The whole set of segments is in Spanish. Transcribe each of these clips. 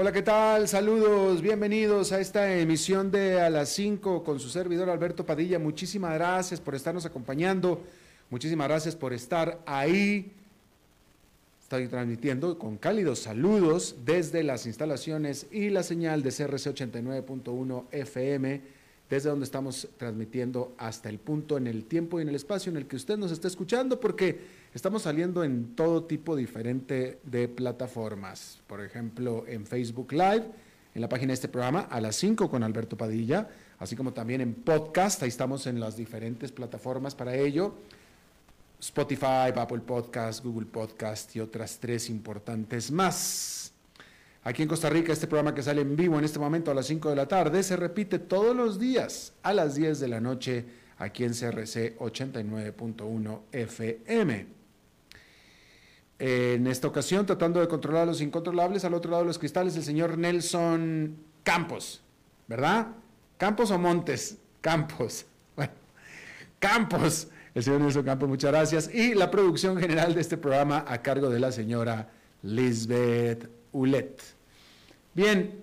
Hola, ¿qué tal? Saludos, bienvenidos a esta emisión de A las 5 con su servidor Alberto Padilla. Muchísimas gracias por estarnos acompañando, muchísimas gracias por estar ahí. Estoy transmitiendo con cálidos saludos desde las instalaciones y la señal de CRC 89.1 FM, desde donde estamos transmitiendo hasta el punto en el tiempo y en el espacio en el que usted nos está escuchando, porque Estamos saliendo en todo tipo diferente de plataformas. Por ejemplo, en Facebook Live, en la página de este programa, a las 5 con Alberto Padilla, así como también en podcast. Ahí estamos en las diferentes plataformas para ello. Spotify, Apple Podcast, Google Podcast y otras tres importantes más. Aquí en Costa Rica, este programa que sale en vivo en este momento a las 5 de la tarde se repite todos los días a las 10 de la noche aquí en CRC 89.1 FM. En esta ocasión, tratando de controlar los incontrolables, al otro lado de los cristales, el señor Nelson Campos, ¿verdad? Campos o Montes, Campos. Bueno, Campos, el señor Nelson Campos, muchas gracias. Y la producción general de este programa a cargo de la señora Lisbeth Ulet. Bien,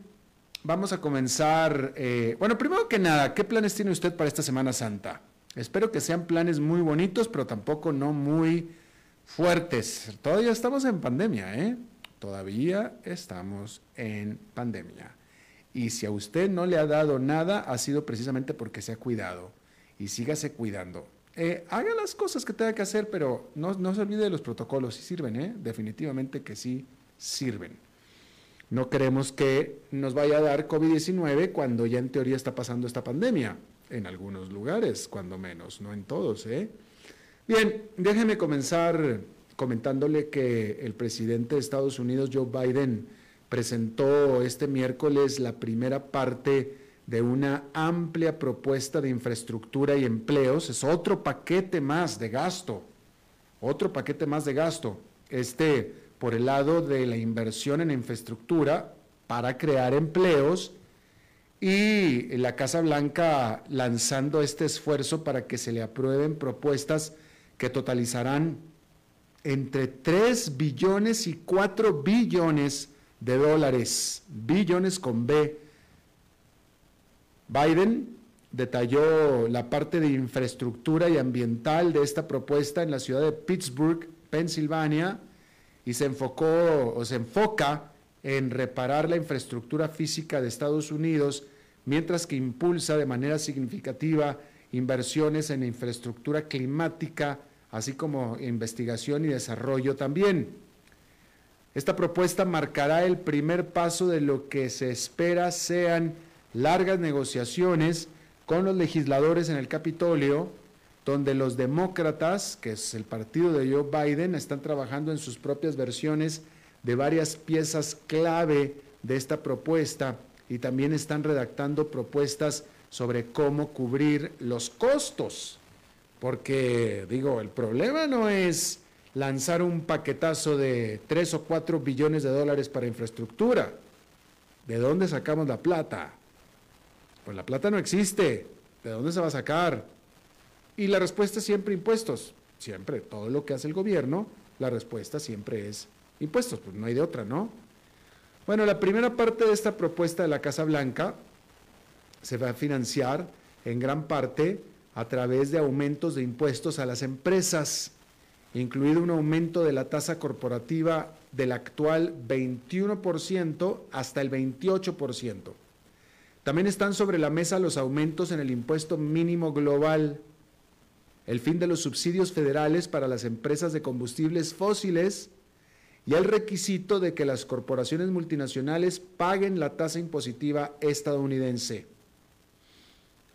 vamos a comenzar. Eh, bueno, primero que nada, ¿qué planes tiene usted para esta Semana Santa? Espero que sean planes muy bonitos, pero tampoco no muy fuertes. Todavía estamos en pandemia, ¿eh? Todavía estamos en pandemia. Y si a usted no le ha dado nada, ha sido precisamente porque se ha cuidado. Y sígase cuidando. Eh, haga las cosas que tenga que hacer, pero no, no se olvide de los protocolos. Sí sirven, ¿eh? Definitivamente que sí sirven. No queremos que nos vaya a dar COVID-19 cuando ya en teoría está pasando esta pandemia. En algunos lugares, cuando menos, no en todos, ¿eh? Bien, déjeme comenzar comentándole que el presidente de Estados Unidos, Joe Biden, presentó este miércoles la primera parte de una amplia propuesta de infraestructura y empleos. Es otro paquete más de gasto, otro paquete más de gasto. Este por el lado de la inversión en infraestructura para crear empleos y la Casa Blanca lanzando este esfuerzo para que se le aprueben propuestas que totalizarán entre 3 billones y 4 billones de dólares, billones con B. Biden detalló la parte de infraestructura y ambiental de esta propuesta en la ciudad de Pittsburgh, Pensilvania, y se enfocó o se enfoca en reparar la infraestructura física de Estados Unidos, mientras que impulsa de manera significativa inversiones en infraestructura climática, así como investigación y desarrollo también. Esta propuesta marcará el primer paso de lo que se espera sean largas negociaciones con los legisladores en el Capitolio, donde los demócratas, que es el partido de Joe Biden, están trabajando en sus propias versiones de varias piezas clave de esta propuesta y también están redactando propuestas sobre cómo cubrir los costos. Porque, digo, el problema no es lanzar un paquetazo de 3 o 4 billones de dólares para infraestructura. ¿De dónde sacamos la plata? Pues la plata no existe. ¿De dónde se va a sacar? Y la respuesta es siempre impuestos. Siempre, todo lo que hace el gobierno, la respuesta siempre es impuestos. Pues no hay de otra, ¿no? Bueno, la primera parte de esta propuesta de la Casa Blanca se va a financiar en gran parte a través de aumentos de impuestos a las empresas, incluido un aumento de la tasa corporativa del actual 21% hasta el 28%. También están sobre la mesa los aumentos en el impuesto mínimo global. El fin de los subsidios federales para las empresas de combustibles fósiles y el requisito de que las corporaciones multinacionales paguen la tasa impositiva estadounidense.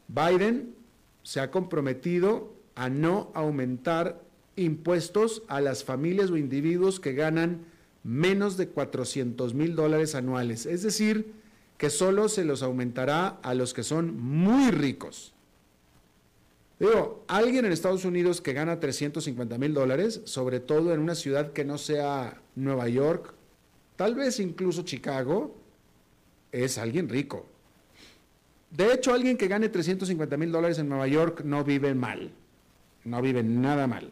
Biden se ha comprometido a no aumentar impuestos a las familias o individuos que ganan menos de 400 mil dólares anuales, es decir, que solo se los aumentará a los que son muy ricos. Digo, alguien en Estados Unidos que gana 350 mil dólares, sobre todo en una ciudad que no sea Nueva York, tal vez incluso Chicago, es alguien rico. De hecho, alguien que gane 350 mil dólares en Nueva York no vive mal, no vive nada mal.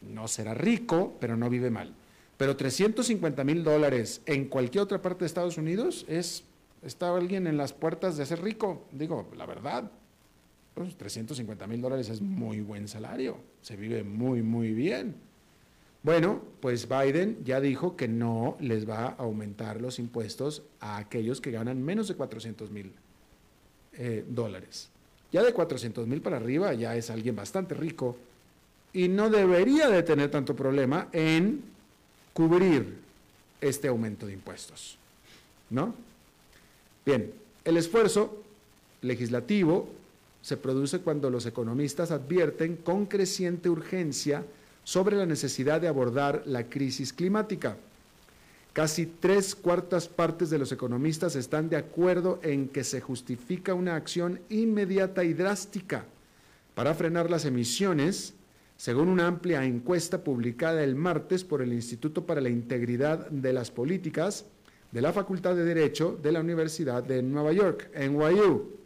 No será rico, pero no vive mal. Pero 350 mil dólares en cualquier otra parte de Estados Unidos es, está alguien en las puertas de ser rico. Digo, la verdad, pues 350 mil dólares es muy buen salario, se vive muy, muy bien. Bueno, pues Biden ya dijo que no les va a aumentar los impuestos a aquellos que ganan menos de 400 mil eh, dólares. Ya de 400 mil para arriba ya es alguien bastante rico y no debería de tener tanto problema en cubrir este aumento de impuestos. ¿No? Bien, el esfuerzo legislativo se produce cuando los economistas advierten con creciente urgencia sobre la necesidad de abordar la crisis climática. Casi tres cuartas partes de los economistas están de acuerdo en que se justifica una acción inmediata y drástica para frenar las emisiones, según una amplia encuesta publicada el martes por el Instituto para la Integridad de las Políticas de la Facultad de Derecho de la Universidad de Nueva York, NYU.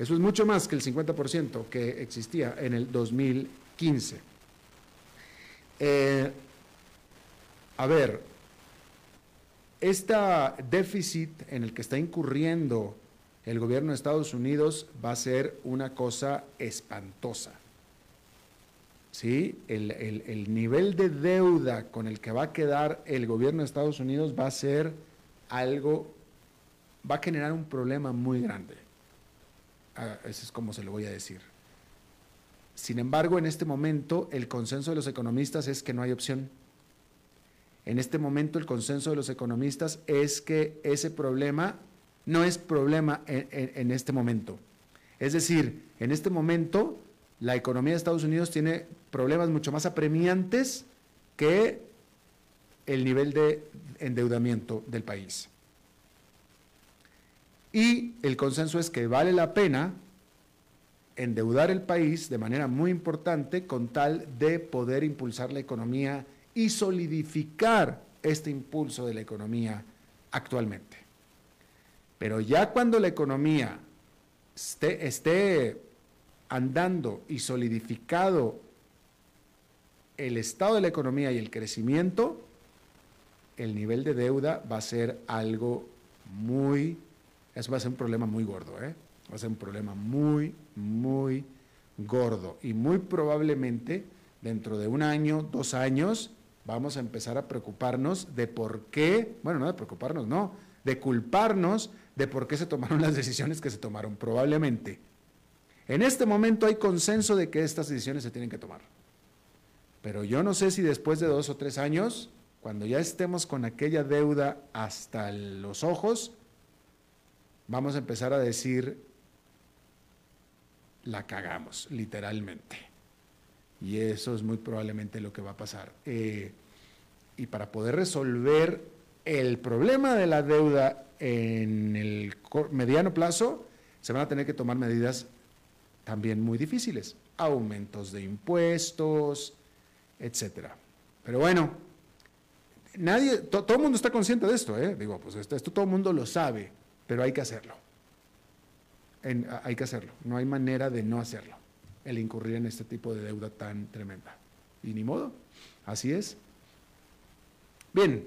Eso es mucho más que el 50% que existía en el 2015. Eh, a ver, este déficit en el que está incurriendo el gobierno de Estados Unidos va a ser una cosa espantosa. ¿Sí? El, el, nivel de deuda con el que va a quedar el gobierno de Estados Unidos va a ser algo, va a generar un problema muy grande. Eso es como se lo voy a decir. Sin embargo, en este momento el consenso de los economistas es que no hay opción. En este momento el consenso de los economistas es que ese problema no es problema en, este momento. Es decir, en este momento la economía de Estados Unidos tiene problemas mucho más apremiantes que el nivel de endeudamiento del país. Y el consenso es que vale la pena endeudar el país de manera muy importante con tal de poder impulsar la economía y solidificar este impulso de la economía actualmente. Pero ya cuando la economía esté, andando y solidificado el estado de la economía y el crecimiento, el nivel de deuda va a ser algo muy eso va a ser un problema muy gordo, ¿eh? Va a ser un problema muy, muy gordo. Y muy probablemente dentro de un año, dos años, vamos a empezar a preocuparnos de por qué, bueno, no de preocuparnos, no, de culparnos de por qué se tomaron las decisiones que se tomaron, probablemente. En este momento hay consenso de que estas decisiones se tienen que tomar. Pero yo no sé si después de dos o tres años, cuando ya estemos con aquella deuda hasta los ojos, vamos a empezar a decir, la cagamos, literalmente. Y eso es muy probablemente lo que va a pasar. Eh, y para poder resolver el problema de la deuda en el mediano plazo, se van a tener que tomar medidas también muy difíciles, aumentos de impuestos, etcétera. Pero bueno, nadie, todo el mundo está consciente de esto, ¿eh? Digo, pues esto, esto todo el mundo lo sabe pero hay que hacerlo. hay que hacerlo. No hay manera de no hacerlo, el incurrir en este tipo de deuda tan tremenda. Y ni modo, así es. Bien,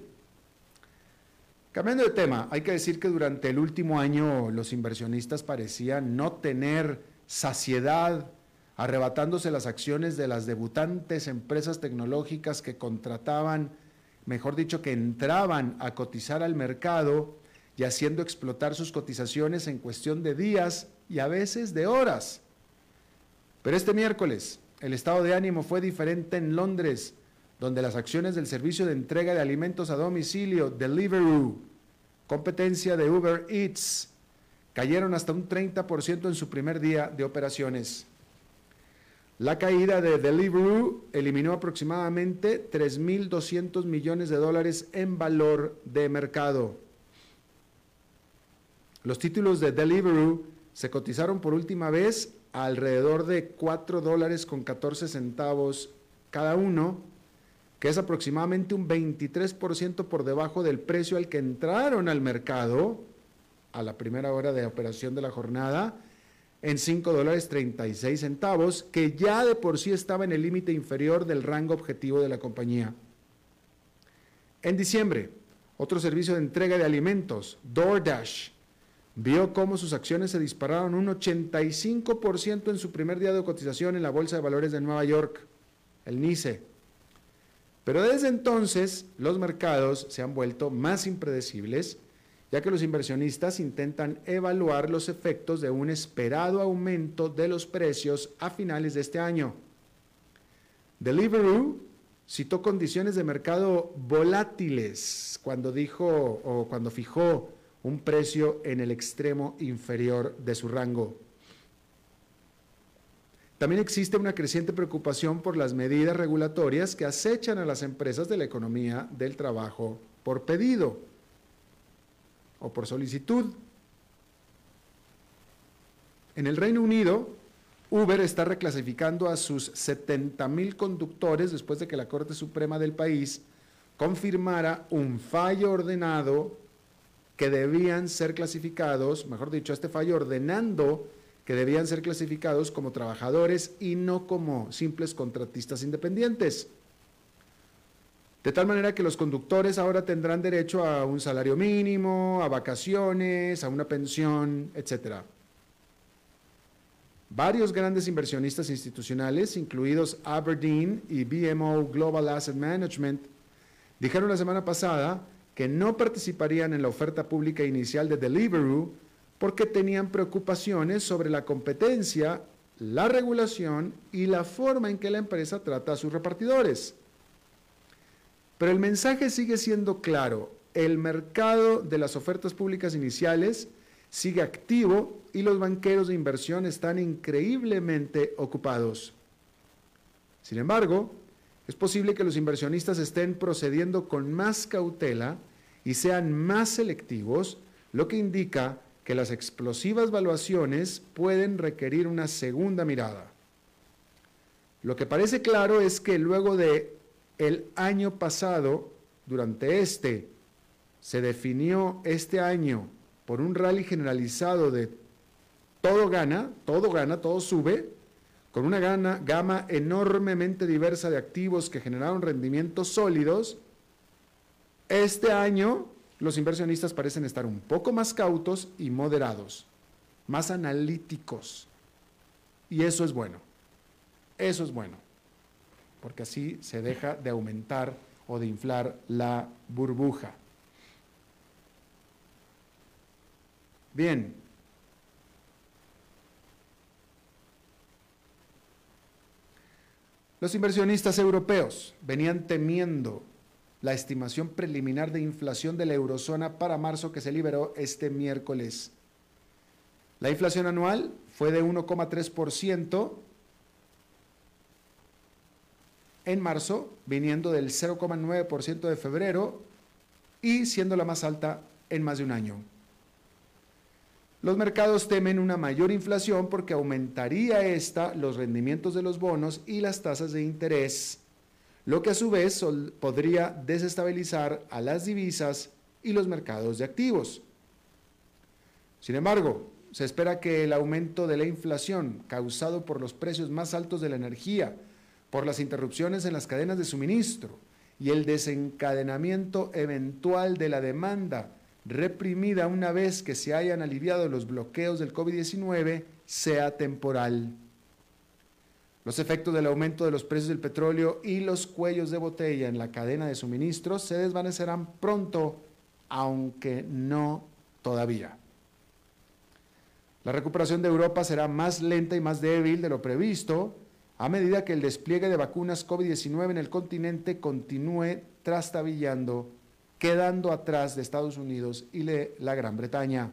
cambiando de tema, hay que decir que durante el último año los inversionistas parecían no tener saciedad, arrebatándose las acciones de las debutantes empresas tecnológicas que contrataban, mejor dicho, que entraban a cotizar al mercado y haciendo explotar sus cotizaciones en cuestión de días y a veces de horas. Pero este miércoles, el estado de ánimo fue diferente en Londres, donde las acciones del servicio de entrega de alimentos a domicilio, Deliveroo, competencia de Uber Eats, cayeron hasta un 30% en su primer día de operaciones. La caída de Deliveroo eliminó aproximadamente 3.200 millones de dólares en valor de mercado. Los títulos de Deliveroo se cotizaron por última vez alrededor de 4 dólares con 14 centavos cada uno, que es aproximadamente un 23% por debajo del precio al que entraron al mercado a la primera hora de operación de la jornada en 5 dólares 36 centavos, que ya de por sí estaba en el límite inferior del rango objetivo de la compañía. En diciembre, otro servicio de entrega de alimentos, DoorDash, vio cómo sus acciones se dispararon un 85% en su primer día de cotización en la Bolsa de Valores de Nueva York, el NICE. Pero desde entonces los mercados se han vuelto más impredecibles ya que los inversionistas intentan evaluar los efectos de un esperado aumento de los precios a finales de este año. Deliveroo citó condiciones de mercado volátiles cuando dijo o cuando fijó un precio en el extremo inferior de su rango. También existe una creciente preocupación por las medidas regulatorias que acechan a las empresas de la economía del trabajo por pedido o por solicitud. En el Reino Unido, Uber está reclasificando a sus 70 mil conductores después de que la Corte Suprema del país confirmara un fallo ordenado que debían ser clasificados, mejor dicho, este fallo ordenando que debían ser clasificados como trabajadores y no como simples contratistas independientes. De tal manera que los conductores ahora tendrán derecho a un salario mínimo, a vacaciones, a una pensión, etc. Varios grandes inversionistas institucionales, incluidos Aberdeen y BMO Global Asset Management, dijeron la semana pasada que no participarían en la oferta pública inicial de Deliveroo porque tenían preocupaciones sobre la competencia, la regulación y la forma en que la empresa trata a sus repartidores. Pero el mensaje sigue siendo claro. El mercado de las ofertas públicas iniciales sigue activo y los banqueros de inversión están increíblemente ocupados. Sin embargo, es posible que los inversionistas estén procediendo con más cautela y sean más selectivos, lo que indica que las explosivas valuaciones pueden requerir una segunda mirada. Lo que parece claro es que luego de el año pasado, durante este, se definió este año por un rally generalizado de todo gana, todo gana, todo sube, con una gama enormemente diversa de activos que generaron rendimientos sólidos, este año los inversionistas parecen estar un poco más cautos y moderados, más analíticos. Y eso es bueno. Eso es bueno porque así se deja de aumentar o de inflar la burbuja. Bien. Los inversionistas europeos venían temiendo la estimación preliminar de inflación de la eurozona para marzo que se liberó este miércoles. La inflación anual fue de 1,3%, en marzo, viniendo del 0,9% de febrero y siendo la más alta en más de un año. Los mercados temen una mayor inflación porque aumentaría esta los rendimientos de los bonos y las tasas de interés, lo que a su vez podría desestabilizar a las divisas y los mercados de activos. Sin embargo, se espera que el aumento de la inflación causado por los precios más altos de la energía, por las interrupciones en las cadenas de suministro y el desencadenamiento eventual de la demanda reprimida una vez que se hayan aliviado los bloqueos del COVID-19 sea temporal. Los efectos del aumento de los precios del petróleo y los cuellos de botella en la cadena de suministro se desvanecerán pronto, aunque no todavía. La recuperación de Europa será más lenta y más débil de lo previsto a medida que el despliegue de vacunas COVID-19 en el continente continúe trastabillando, quedando atrás de Estados Unidos y de la Gran Bretaña.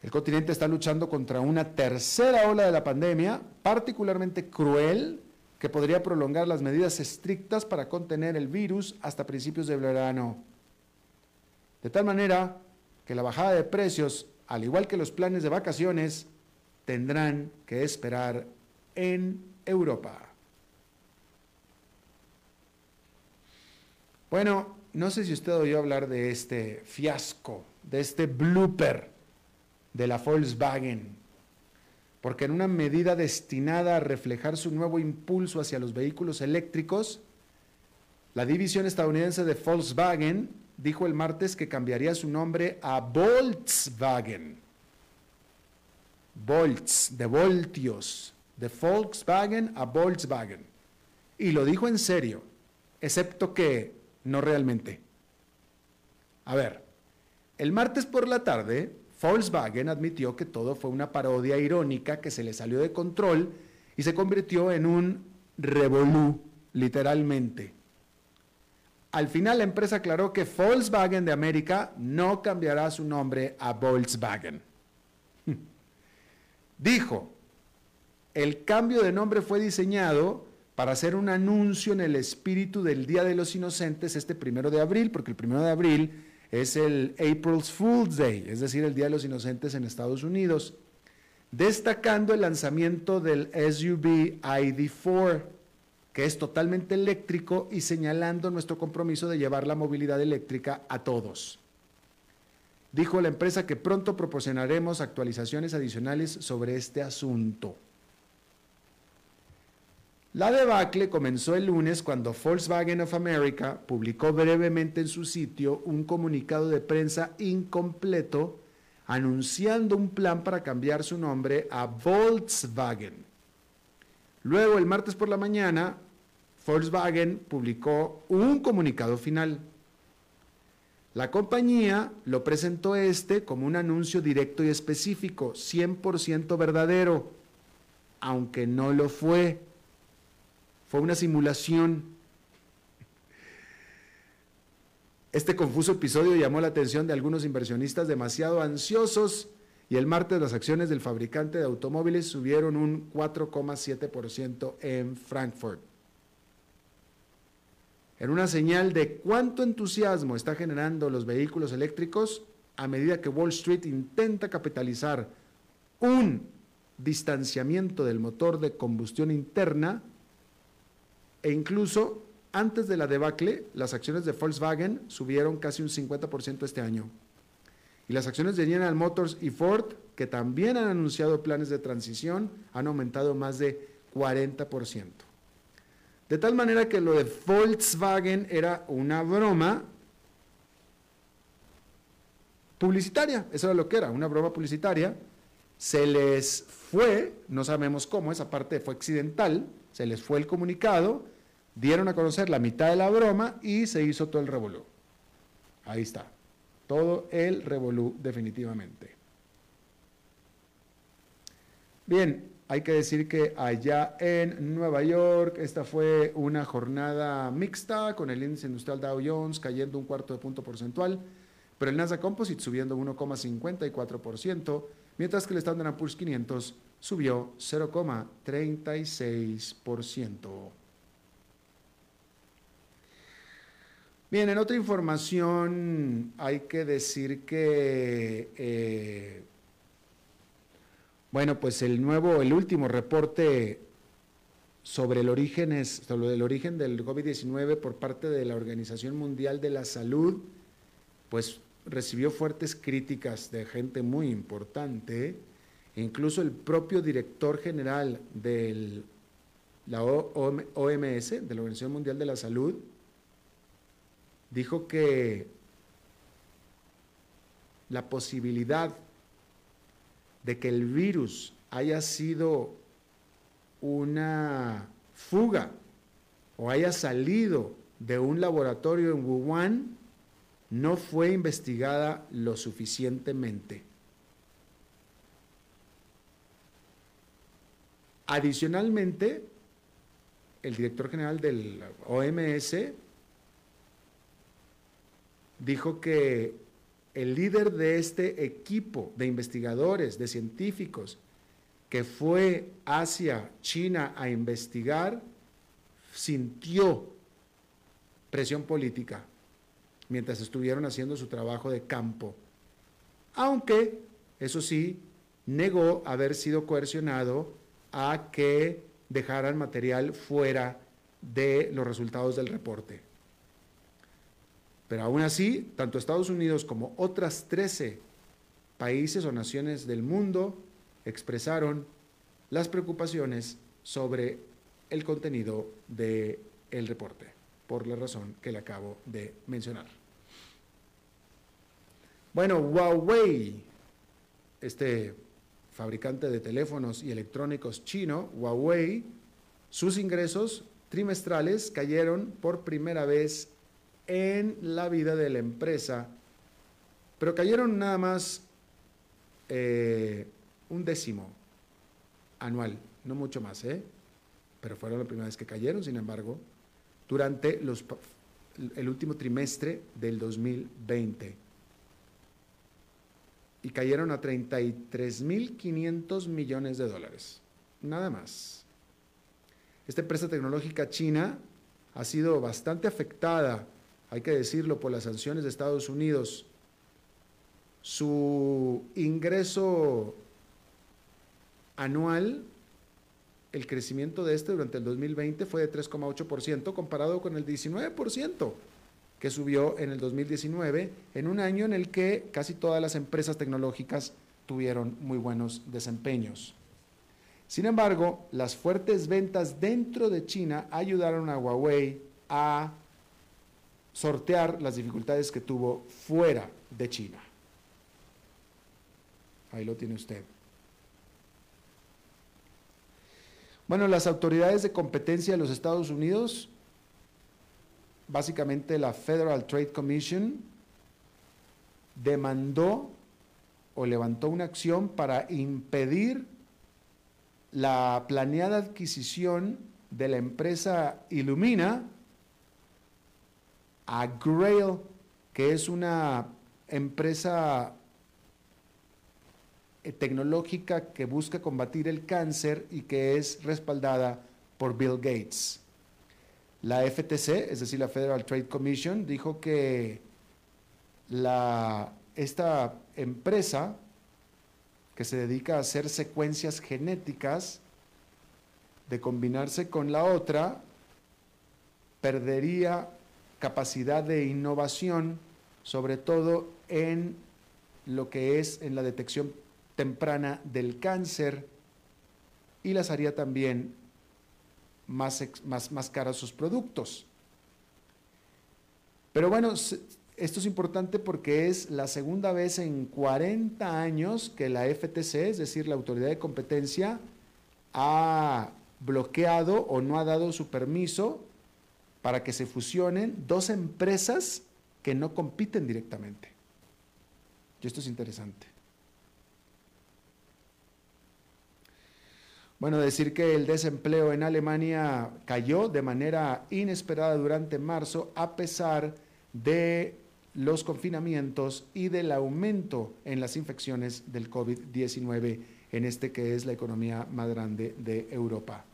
El continente está luchando contra una tercera ola de la pandemia, particularmente cruel, que podría prolongar las medidas estrictas para contener el virus hasta principios de verano. De tal manera que la bajada de precios, al igual que los planes de vacaciones, tendrán que esperar en Europa. Bueno, no sé si usted oyó hablar de este fiasco, de este blooper de la Volkswagen, porque en una medida destinada a reflejar su nuevo impulso hacia los vehículos eléctricos, la división estadounidense de Volkswagen dijo el martes que cambiaría su nombre a Volkswagen. Volts, de voltios, de Volkswagen a Volkswagen. Y lo dijo en serio, excepto que no realmente. A ver, el martes por la tarde, Volkswagen admitió que todo fue una parodia irónica que se le salió de control y se convirtió en un revolú, literalmente. Al final la empresa aclaró que Volkswagen de América no cambiará su nombre a Volkswagen. Dijo, el cambio de nombre fue diseñado para hacer un anuncio en el espíritu del Día de los Inocentes este primero de abril, porque el primero de abril es el April's Fool's Day, es decir, el Día de los Inocentes en Estados Unidos, destacando el lanzamiento del SUV ID4 que es totalmente eléctrico y señalando nuestro compromiso de llevar la movilidad eléctrica a todos. Dijo la empresa que pronto proporcionaremos actualizaciones adicionales sobre este asunto. La debacle comenzó el lunes cuando Volkswagen of America publicó brevemente en su sitio un comunicado de prensa incompleto anunciando un plan para cambiar su nombre a Volkswagen. Luego, el martes por la mañana, Volkswagen publicó un comunicado final. La compañía lo presentó este como un anuncio directo y específico, 100% verdadero, aunque no lo fue. Fue una simulación. Este confuso episodio llamó la atención de algunos inversionistas demasiado ansiosos y el martes las acciones del fabricante de automóviles subieron un 4,7% en Frankfurt en una señal de cuánto entusiasmo está generando los vehículos eléctricos a medida que Wall Street intenta capitalizar un distanciamiento del motor de combustión interna e incluso antes de la debacle, las acciones de Volkswagen subieron casi un 50% este año. Y las acciones de General Motors y Ford, que también han anunciado planes de transición, han aumentado más de 40%. De tal manera que lo de Volkswagen era una broma publicitaria, eso era lo que era, una broma publicitaria. Se les fue, no sabemos cómo, esa parte fue accidental, se les fue el comunicado, dieron a conocer la mitad de la broma y se hizo todo el revolú. Ahí está, todo el revolú definitivamente. Bien, hay que decir que allá en Nueva York, esta fue una jornada mixta con el índice industrial Dow Jones cayendo un cuarto de punto porcentual, pero el Nasdaq Composite subiendo 1,54%, mientras que el Standard Poor's 500 subió 0,36%. Bien, en otra información hay que decir que eh, bueno, pues el nuevo, el último reporte sobre el sobre el origen del COVID-19 por parte de la Organización Mundial de la Salud, pues recibió fuertes críticas de gente muy importante, incluso el propio director general de la OMS, de la Organización Mundial de la Salud, dijo que la posibilidad de que el virus haya sido una fuga o haya salido de un laboratorio en Wuhan no fue investigada lo suficientemente. Adicionalmente, el director general del OMS dijo que el líder de este equipo de investigadores, de científicos, que fue hacia China a investigar, sintió presión política mientras estuvieron haciendo su trabajo de campo. Aunque, eso sí, negó haber sido coercionado a que dejaran material fuera de los resultados del reporte. Pero aún así, tanto Estados Unidos como otras 13 países o naciones del mundo expresaron las preocupaciones sobre el contenido del el reporte, por la razón que le acabo de mencionar. Bueno, Huawei, este fabricante de teléfonos y electrónicos chino, Huawei, sus ingresos trimestrales cayeron por primera vez en la vida de la empresa, pero cayeron nada más eh, un décimo anual, no mucho más, ¿eh? pero fueron la primera vez que cayeron, sin embargo, durante el último trimestre del 2020. Y cayeron a 33.500 millones de dólares, nada más. Esta empresa tecnológica china ha sido bastante afectada hay que decirlo, por las sanciones de Estados Unidos, su ingreso anual, el crecimiento de este durante el 2020 fue de 3,8% comparado con el 19% que subió en el 2019, en un año en el que casi todas las empresas tecnológicas tuvieron muy buenos desempeños. Sin embargo, las fuertes ventas dentro de China ayudaron a Huawei a sortear las dificultades que tuvo fuera de China. Ahí lo tiene usted. Bueno, las autoridades de competencia de los Estados Unidos, básicamente la Federal Trade Commission, demandó o levantó una acción para impedir la planeada adquisición de la empresa Illumina a Grail, que es una empresa eh, tecnológica que busca combatir el cáncer y que es respaldada por Bill Gates. La FTC, es decir, la Federal Trade Commission, dijo que la, esta empresa que se dedica a hacer secuencias genéticas, de combinarse con la otra, perdería capacidad de innovación, sobre todo en lo que es en la detección temprana del cáncer y las haría también más, más, más caras sus productos. Pero bueno, esto es importante porque es la segunda vez en 40 años que la FTC, es decir, la Autoridad de Competencia, ha bloqueado o no ha dado su permiso para que se fusionen dos empresas que no compiten directamente. Y esto es interesante. Bueno, decir que el desempleo en Alemania cayó de manera inesperada durante marzo a pesar de los confinamientos y del aumento en las infecciones del COVID-19 en este que es la economía más grande de Europa.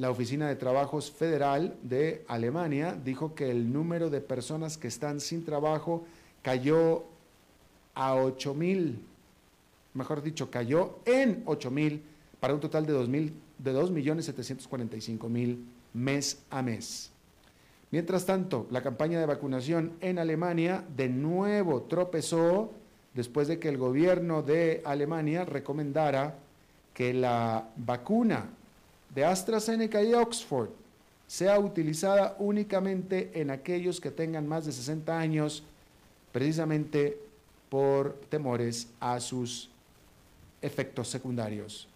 La Oficina de Trabajos Federal de Alemania dijo que el número de personas que están sin trabajo cayó a 8 mil, mejor dicho, cayó en 8 mil para un total de 2 de 2.745.000 mes a mes. Mientras tanto, la campaña de vacunación en Alemania de nuevo tropezó después de que el gobierno de Alemania recomendara que la vacuna de AstraZeneca y Oxford sea utilizada únicamente en aquellos que tengan más de 60 años, precisamente por temores a sus efectos secundarios.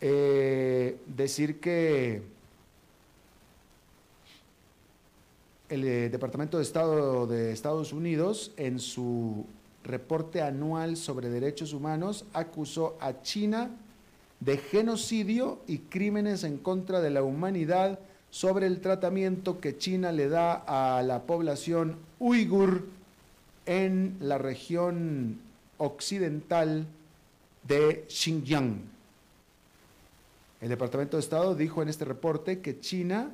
Eh, decir que el eh, Departamento de Estado de Estados Unidos, en su reporte anual sobre derechos humanos, acusó a China de genocidio y crímenes en contra de la humanidad sobre el tratamiento que China le da a la población uigur en la región occidental de Xinjiang. El Departamento de Estado dijo en este reporte que China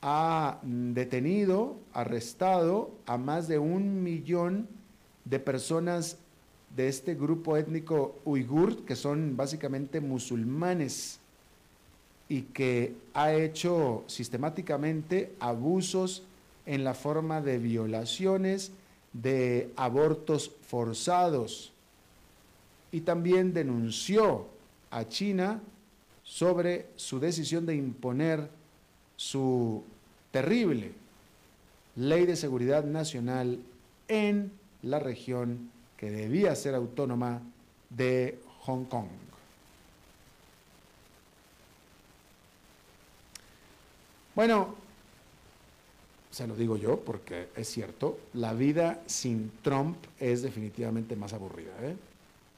ha detenido, arrestado a más de un millón de personas de este grupo étnico uigur, que son básicamente musulmanes, y que ha hecho sistemáticamente abusos en la forma de violaciones, de abortos forzados, y también denunció a China sobre su decisión de imponer su terrible ley de seguridad nacional en la región que debía ser autónoma de Hong Kong. Bueno, se lo digo yo porque es cierto, la vida sin Trump es definitivamente más aburrida. ¿eh?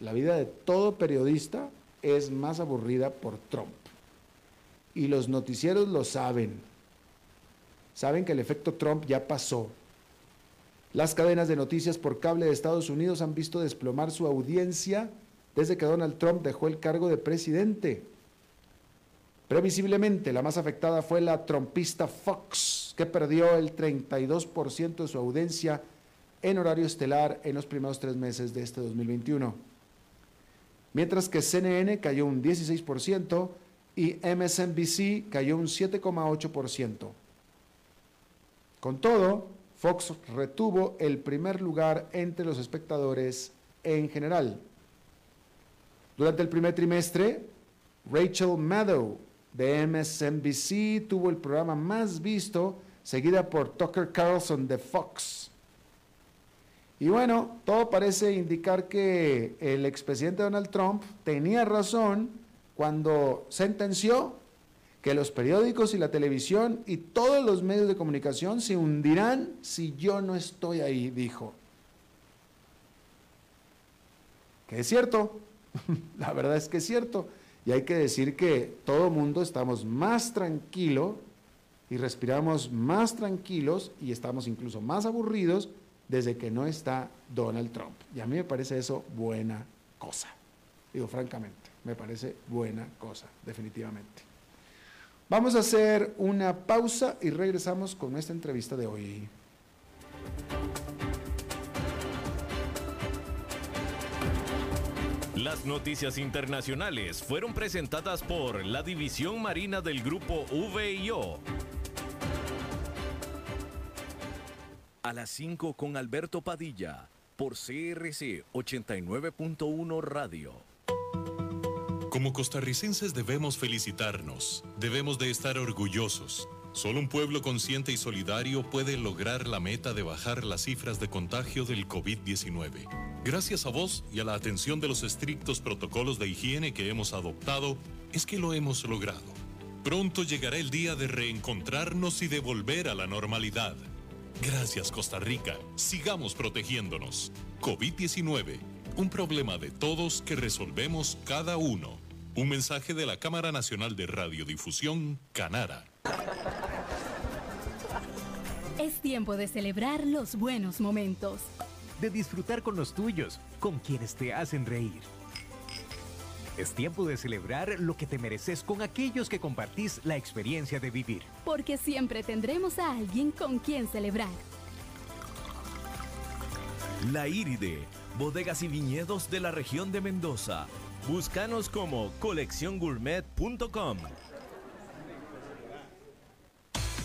La vida de todo periodista es más aburrida por Trump. Y los noticieros lo saben. Saben que el efecto Trump ya pasó. Las cadenas de noticias por cable de Estados Unidos han visto desplomar su audiencia desde que Donald Trump dejó el cargo de presidente. Previsiblemente, la más afectada fue la trompista Fox, que perdió el 32% de su audiencia en horario estelar en los primeros tres meses de este 2021. Mientras que CNN cayó un 16% y MSNBC cayó un 7,8%. Con todo, Fox retuvo el primer lugar entre los espectadores en general. Durante el primer trimestre, Rachel Maddow de MSNBC tuvo el programa más visto, seguida por Tucker Carlson de Fox. Y bueno, todo parece indicar que el expresidente Donald Trump tenía razón cuando sentenció que los periódicos y la televisión y todos los medios de comunicación se hundirán si yo no estoy ahí, dijo. Que es cierto, la verdad es que es cierto. Y hay que decir que todo mundo estamos más tranquilo y respiramos más tranquilos y estamos incluso más aburridos desde que no está Donald Trump. Y a mí me parece eso buena cosa. Digo, francamente, me parece buena cosa, definitivamente. Vamos a hacer una pausa y regresamos con nuestra entrevista de hoy. Las noticias internacionales fueron presentadas por la División Marina del Grupo VIO a las 5 con Alberto Padilla por CRC 89.1 Radio. Como costarricenses debemos felicitarnos, debemos de estar orgullosos. Solo un pueblo consciente y solidario puede lograr la meta de bajar las cifras de contagio del COVID-19. Gracias a vos y a la atención de los estrictos protocolos de higiene que hemos adoptado, es que lo hemos logrado. Pronto llegará el día de reencontrarnos y de volver a la normalidad. Gracias Costa Rica. Sigamos protegiéndonos. COVID-19, un problema de todos que resolvemos cada uno. Un mensaje de la Cámara Nacional de Radiodifusión, Canara. Es tiempo de celebrar los buenos momentos. De disfrutar con los tuyos, con quienes te hacen reír es tiempo de celebrar lo que te mereces con aquellos que compartís la experiencia de vivir. Porque siempre tendremos a alguien con quien celebrar. La Iride, bodegas y viñedos de la región de Mendoza. Búscanos como colecciongourmet.com.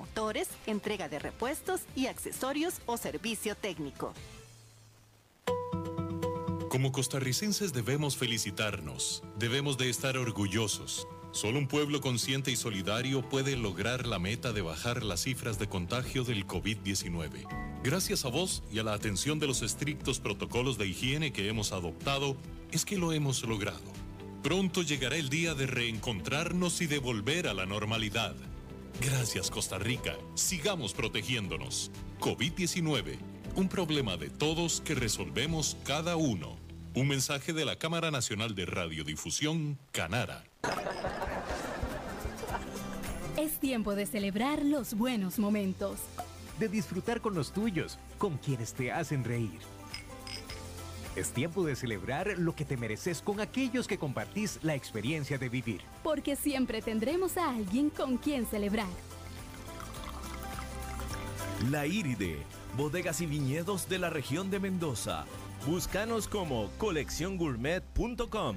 motores, entrega de repuestos y accesorios o servicio técnico. Como costarricenses debemos felicitarnos, debemos de estar orgullosos. Solo un pueblo consciente y solidario puede lograr la meta de bajar las cifras de contagio del COVID-19. Gracias a vos y a la atención de los estrictos protocolos de higiene que hemos adoptado, es que lo hemos logrado. Pronto llegará el día de reencontrarnos y de volver a la normalidad. Gracias Costa Rica, sigamos protegiéndonos. COVID-19, un problema de todos que resolvemos cada uno. Un mensaje de la Cámara Nacional de Radiodifusión, Canara. Es tiempo de celebrar los buenos momentos. De disfrutar con los tuyos, con quienes te hacen reír. Es tiempo de celebrar lo que te mereces con aquellos que compartís la experiencia de vivir. Porque siempre tendremos a alguien con quien celebrar. La Iride, bodegas y viñedos de la región de Mendoza. Búscanos como colecciongourmet.com.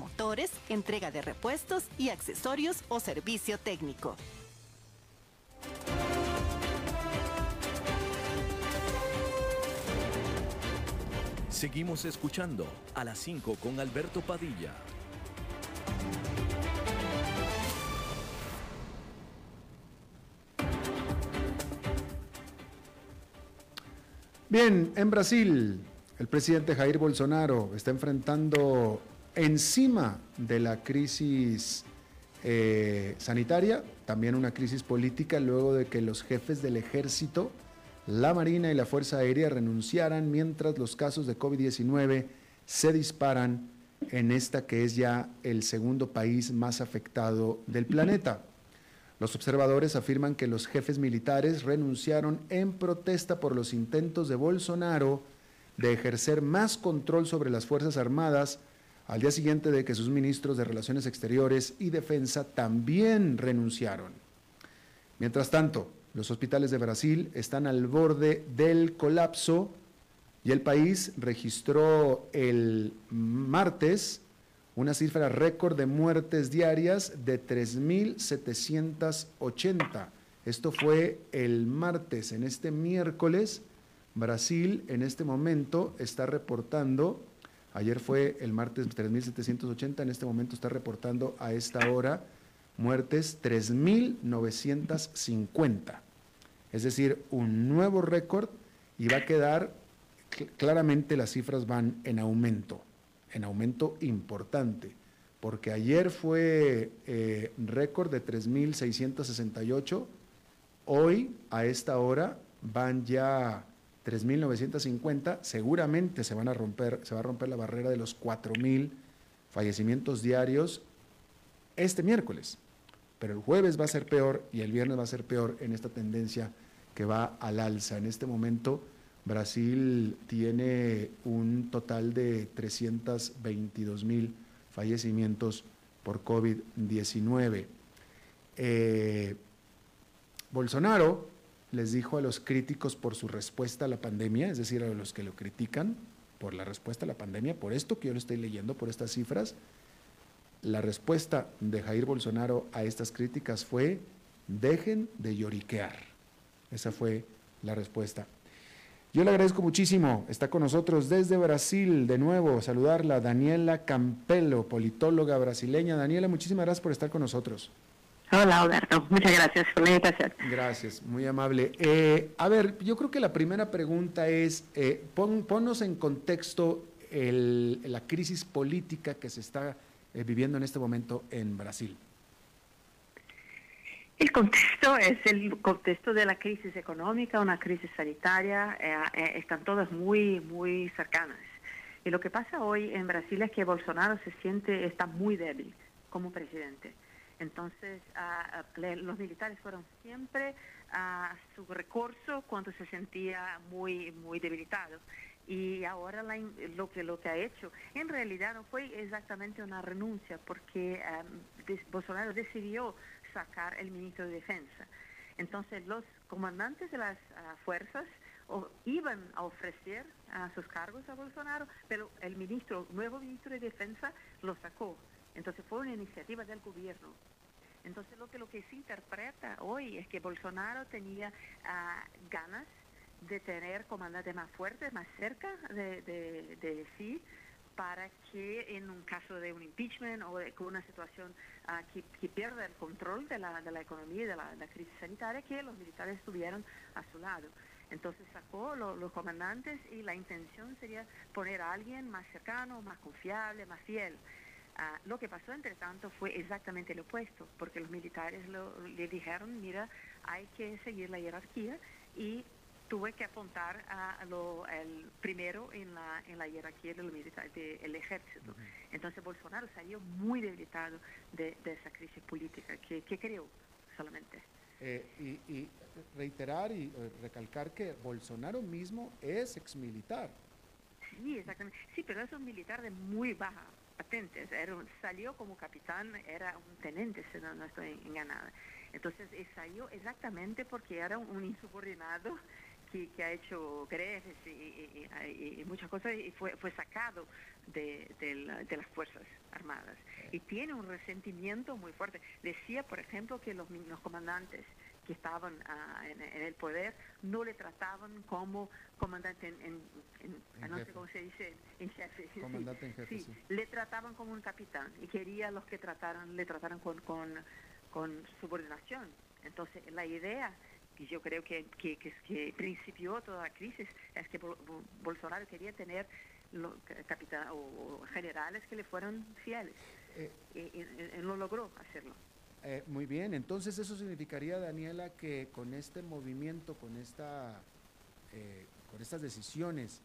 motores, entrega de repuestos y accesorios o servicio técnico. Seguimos escuchando a las 5 con Alberto Padilla. Bien, en Brasil, el presidente Jair Bolsonaro está enfrentando encima de la crisis eh, sanitaria, también una crisis política, luego de que los jefes del ejército, la Marina y la Fuerza Aérea renunciaran mientras los casos de COVID-19 se disparan en esta que es ya el segundo país más afectado del planeta. Los observadores afirman que los jefes militares renunciaron en protesta por los intentos de Bolsonaro de ejercer más control sobre las Fuerzas Armadas al día siguiente de que sus ministros de Relaciones Exteriores y Defensa también renunciaron. Mientras tanto, los hospitales de Brasil están al borde del colapso y el país registró el martes una cifra récord de muertes diarias de 3.780. Esto fue el martes. En este miércoles, Brasil en este momento está reportando Ayer fue el martes 3.780, en este momento está reportando a esta hora muertes 3.950. Es decir, un nuevo récord y va a quedar, claramente las cifras van en aumento, en aumento importante, porque ayer fue eh, récord de 3.668, hoy a esta hora van ya 3.950, seguramente se van a romper, se va a romper la barrera de los 4.000 fallecimientos diarios este miércoles. Pero el jueves va a ser peor y el viernes va a ser peor en esta tendencia que va al alza. En este momento Brasil tiene un total de 322 mil fallecimientos por COVID-19. Eh, Bolsonaro les dijo a los críticos por su respuesta a la pandemia, es decir, a los que lo critican por la respuesta a la pandemia, por esto que yo le estoy leyendo, por estas cifras, la respuesta de Jair Bolsonaro a estas críticas fue, dejen de lloriquear. Esa fue la respuesta. Yo le agradezco muchísimo, está con nosotros desde Brasil, de nuevo, saludarla, Daniela Campelo, politóloga brasileña. Daniela, muchísimas gracias por estar con nosotros. Hola, Alberto. Muchas gracias por la invitación. Gracias, muy amable. Eh, a ver, yo creo que la primera pregunta es, eh, ponnos en contexto la crisis política que se está eh, viviendo en este momento en Brasil. El contexto es el contexto de la crisis económica, una crisis sanitaria, están todas muy, muy cercanas. Y lo que pasa hoy en Brasil es que Bolsonaro se siente, está muy débil como presidente Entonces, ah, ah, los militares fueron siempre a su recurso cuando se sentía muy, muy debilitado. Y ahora lo, que, lo que ha hecho, en realidad no fue exactamente una renuncia, porque Bolsonaro decidió sacar el ministro de Defensa. Entonces, los comandantes de las fuerzas iban a ofrecer sus cargos a Bolsonaro, pero el ministro, nuevo ministro de Defensa lo sacó. Entonces fue una iniciativa del gobierno. Entonces lo que, lo que se interpreta hoy es que Bolsonaro tenía ah, ganas de tener comandantes más fuertes, más cerca de, sí, para que en un caso de un impeachment o de una situación ah, que, pierda el control de la, la economía y de la, crisis sanitaria, que los militares estuvieran a su lado. Entonces sacó los comandantes y la intención sería poner a alguien más cercano, más confiable, más fiel. Ah, lo que pasó, entre tanto, fue exactamente lo opuesto, porque los militares le dijeron, mira, hay que seguir la jerarquía y tuve que apuntar a lo el primero en la, en la jerarquía del, militar, del ejército. Entonces Bolsonaro salió muy debilitado de, esa crisis política que, que creó solamente. Eh, y, reiterar y eh, recalcar que Bolsonaro mismo es exmilitar. Sí, exactamente. Sí, pero es un militar de muy baja patentes. Salió como capitán, era un tenente, si no, estoy enganada. Entonces eh, salió exactamente porque era un insubordinado que, ha hecho greves y, muchas cosas y fue, sacado de, de, las Fuerzas Armadas. Y tiene un resentimiento muy fuerte. Decía, por ejemplo, que los, los comandantes que estaban ah, en, el poder no le trataban como comandante en, no sé cómo se dice en jefe comandante en jefe sí, le trataban como un capitán y quería los que trataran le trataran con, con, con subordinación. Entonces la idea que yo creo que, que, que, principió toda la crisis es que Bolsonaro quería tener los capitán o generales que le fueran fieles. Eh, y, y, lo logró hacerlo eh, muy bien, entonces eso significaría, Daniela, que con este movimiento, con, esta, eh, con estas decisiones,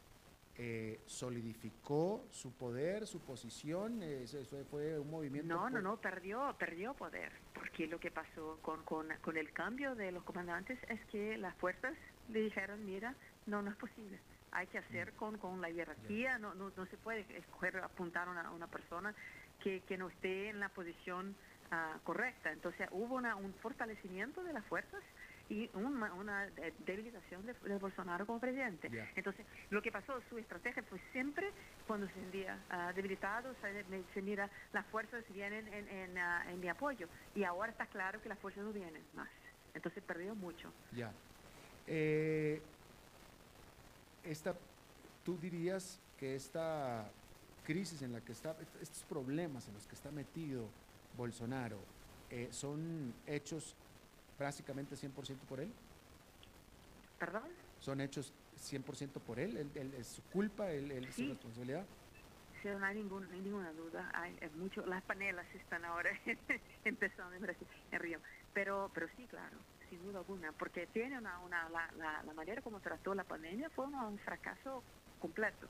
eh, solidificó su poder, su posición, eso, fue un movimiento... No, no, no, perdió, perdió poder, porque lo que pasó con, con, con el cambio de los comandantes es que las fuerzas le dijeron, mira, no, no es posible hay que hacer mm. con, con la jerarquía, no, no, no se puede escoger, apuntar a una, una persona que, que no esté en la posición Ah, correcta. Entonces hubo un fortalecimiento de las fuerzas y una, debilitación de, Bolsonaro como presidente. Entonces, lo que pasó, su estrategia fue siempre cuando se sentía uh, debilitado, se, mira, las fuerzas vienen en, ah, en, mi apoyo. Y ahora está claro que las fuerzas no vienen más. Entonces perdió mucho. Ya. Eh, esta, ¿Tú dirías que esta crisis en la que está, estos problemas en los que está metido Bolsonaro eh, son hechos básicamente 100% por él? ¿Perdón? ¿Son hechos 100% por él? ¿Es su culpa? ¿Él, es su responsabilidad? Sí, no hay, ninguna duda. Hay, mucho, las panelas están ahora empezando en Brasil, en Río. Pero, pero sí, claro, sin duda alguna, porque tiene una, una la, la, manera como trató la pandemia fue un fracaso completo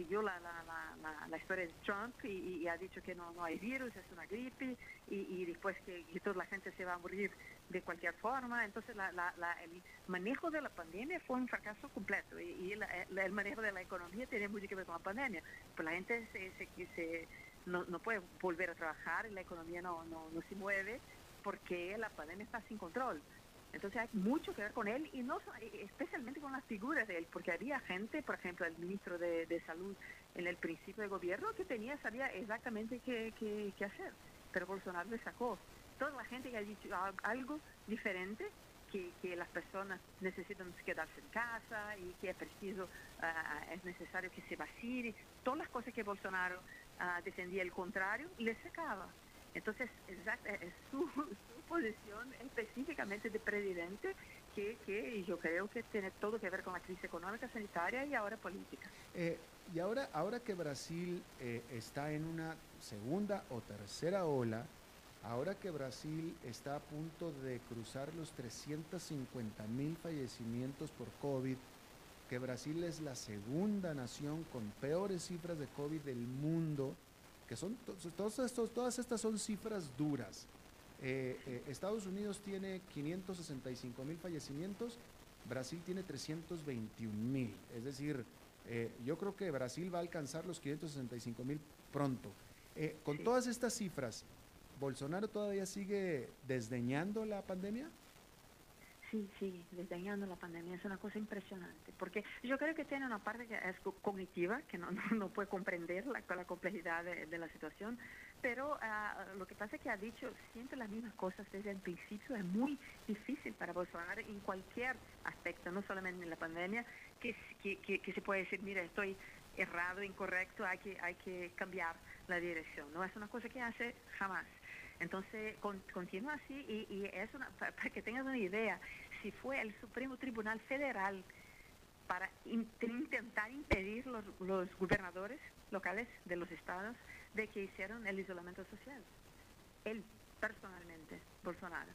siguió la, la, la, historia de Trump y, ha dicho que no, no hay virus, es una gripe y, después que, toda la gente se va a morir de cualquier forma. Entonces el manejo de la pandemia fue un fracaso completo y, el manejo de la economía tiene mucho que ver con la pandemia. Pues la gente se, se, no, no, puede volver a trabajar y la economía no, no, no se mueve porque la pandemia está sin control. Entonces hay mucho que ver con él y no especialmente con las figuras de él, porque había gente, por ejemplo, el ministro de, Salud en el principio de gobierno que tenía, sabía exactamente qué, qué, hacer, pero Bolsonaro le sacó. Toda la gente que ha dicho algo diferente, que, que, las personas necesitan quedarse en casa y que es preciso, ah, es necesario que se vacile, todas las cosas que Bolsonaro uh, defendía el contrario, le sacaba. Entonces, es su, posición específicamente de presidente que, que, yo creo que tiene todo que ver con la crisis económica, sanitaria y ahora política. Eh, y ahora, ahora que Brasil eh, está en una segunda o tercera ola, ahora que Brasil está a punto de cruzar los 350 mil fallecimientos por COVID, que Brasil es la segunda nación con peores cifras de COVID del mundo, que son todos estos, todas estas son cifras duras. Eh, eh, Estados Unidos tiene 565 mil fallecimientos, Brasil tiene 321 mil. Es decir, eh, yo creo que Brasil va a alcanzar los 565 mil pronto. con todas estas cifras, ¿Bolsonaro todavía sigue desdeñando la pandemia? Sí, sí, desdeñando la pandemia es una cosa impresionante, porque yo creo que tiene una parte que es cognitiva, que no, no, puede comprender la, la complejidad de, la situación, pero ah, lo que pasa es que ha dicho siempre las mismas cosas desde el principio, es muy difícil para Bolsonaro en cualquier aspecto, no solamente en la pandemia, que, que, que, se puede decir, mira, estoy errado, incorrecto, hay que, hay que cambiar la dirección, no es una cosa que hace jamás. Entonces, continúa así y, es para, que tengas una idea, si fue el Supremo Tribunal Federal para intentar impedir los, los gobernadores locales de los estados de que hicieron el isolamiento social. Él, personalmente, Bolsonaro,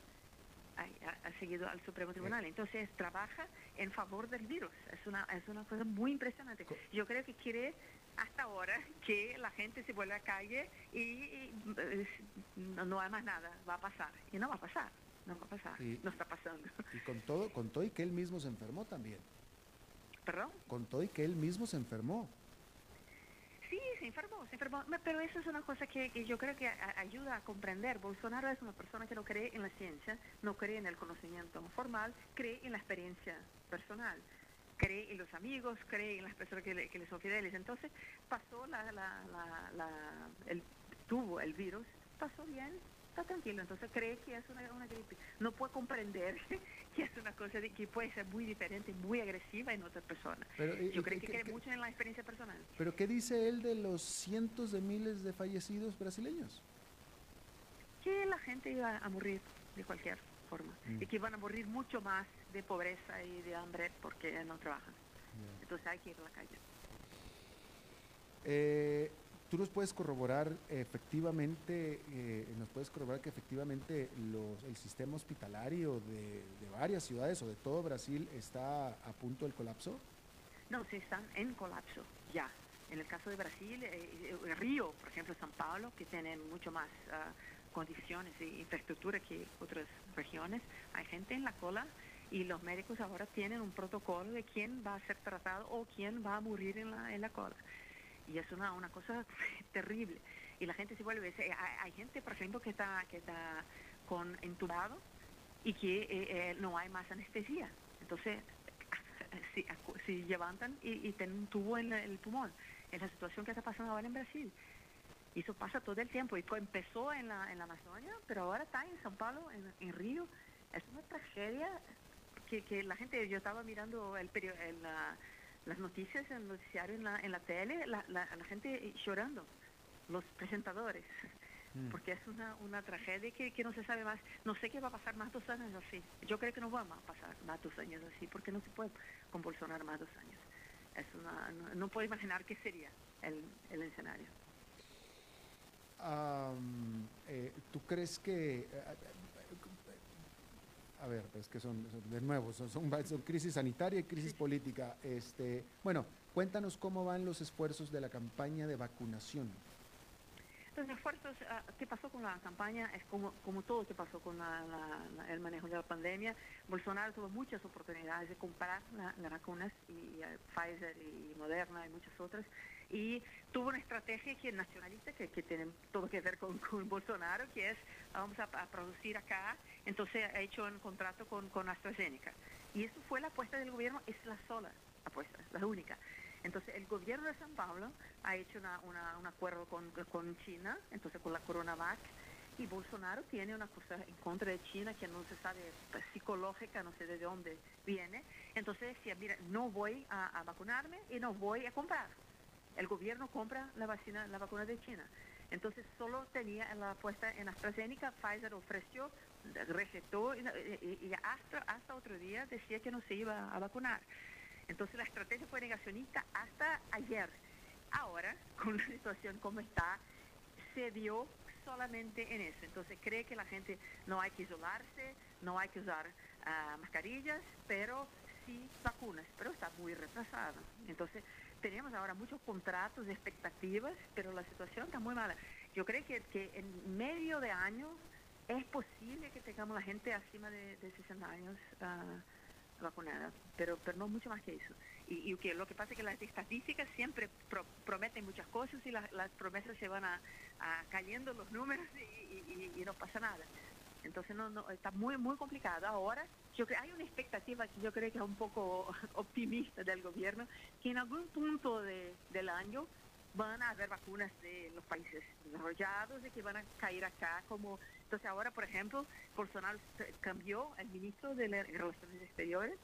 ha, seguido al Supremo Tribunal. Entonces, trabaja en favor del virus. Es una, es una cosa muy impresionante. Yo creo que quiere hasta ahora que la gente se vuelve a calle y, no, hay más nada, va a pasar. Y no va a pasar, no va a pasar, no está pasando. Y con todo, con todo y que él mismo se enfermó también. ¿Perdón? Con todo y que él mismo se enfermó. Se enfermó, se enfermó, pero eso es una cosa que, yo creo que ayuda a comprender. Bolsonaro es una persona que no cree en la ciencia, no cree en el conocimiento formal, cree en la experiencia personal cree en los amigos, cree en las personas que le, son fideles. Entonces pasó la, la, la, el, tuvo el virus, pasó bien, está tranquilo, entonces cree que es una, una gripe. No puede comprender que es una cosa que puede ser muy diferente, muy agresiva en otras personas. Yo creo que, cree mucho en la experiencia personal. Pero ¿qué dice él de los cientos de miles de fallecidos brasileños? Que la gente iba a morir de cualquier forma mm. y que van a morir mucho más de pobreza y de hambre porque no trabajan. Entonces hay que ir a la calle. Eh, ¿Tú nos puedes corroborar efectivamente, eh, nos puedes corroborar que efectivamente los, el sistema hospitalario de, varias ciudades o de todo Brasil está a punto del colapso? No, sí están en colapso, ya. En el caso de Brasil, eh, eh Río, por ejemplo, San Paulo, que tienen mucho más ah, condiciones y infraestructura que otras regiones, hay gente en la cola y los médicos ahora tienen un protocolo de quién va a ser tratado o quién va a morir en la, en la cola. Y es una, una cosa terrible. Y la gente se vuelve, hay, gente, por ejemplo, que está, que está con entubado y que eh, eh, no hay más anestesia. Entonces, si, si levantan y, tienen un tubo en el pulmón, es la situación que está pasando ahora en Brasil. Y eso pasa todo el tiempo. Y empezó en la, en la Amazonia, pero ahora está en São Paulo, en, en Río. Es una tragedia que, que la gente, yo estaba mirando el en las noticias, en el noticiario, en la, en la tele, la, la, gente llorando, los presentadores, mm. porque es una, una tragedia que, que, no se sabe más. No sé qué va a pasar más dos años así. Yo creo que no va a pasar más dos años así, porque no se puede con Bolsonaro más dos años. Es una, no, puedo imaginar qué sería el, el escenario. Eh, ¿Tú crees que eh, a ver, pues que son, de nuevo, son, son, crisis sanitaria y crisis política. Este, bueno, cuéntanos cómo van los esfuerzos de la campaña de vacunación. Los esfuerzos, uh, ¿qué pasó con la campaña? Es como, como todo que pasó con el manejo de la pandemia. Bolsonaro tuvo muchas oportunidades de comprar las vacunas, y, eh, Pfizer y Moderna y muchas otras, y tuvo una estrategia que nacionalista, que, que tiene todo que ver con, Bolsonaro, que es vamos a, producir acá, entonces ha hecho un contrato con, con AstraZeneca. Y eso fue la apuesta del gobierno, es la sola apuesta, la única. Entonces el gobierno de San Pablo ha hecho una, un acuerdo con, con China, entonces con la CoronaVac, y Bolsonaro tiene una cosa en contra de China que no se sabe pues, psicológica, no sé de dónde viene. Entonces decía, mira, no voy a vacunarme y no voy a comprar el gobierno compra la vacuna, la vacuna de China. Entonces solo tenía la apuesta en AstraZeneca, Pfizer ofreció, rejetó y, hasta, hasta otro día decía que no se iba a vacunar. Entonces la estrategia fue negacionista hasta ayer. Ahora, con la situación como está, se dio solamente en eso. Entonces cree que la gente no hay que isolarse, no hay que usar ah, mascarillas, pero sí vacunas, pero está muy retrasada. Entonces tenemos ahora muchos contratos, expectativas, pero la situación está muy mala. Yo creo que, en medio de año es posible que tengamos la gente acima de, 60 años ah, vacunada, pero, pero no mucho más que eso. Y, lo que pasa es que las estadísticas siempre prometen muchas cosas y las promesas se van a, cayendo los números y, no pasa nada. Entonces no, no, está muy muy complicado. Ahora yo creo hay una expectativa que yo creo que es un poco optimista del gobierno que en algún punto del año van a haber vacunas de los países desarrollados y que van a caer acá como entonces ahora por ejemplo Bolsonaro cambió el ministro de relaciones exteriores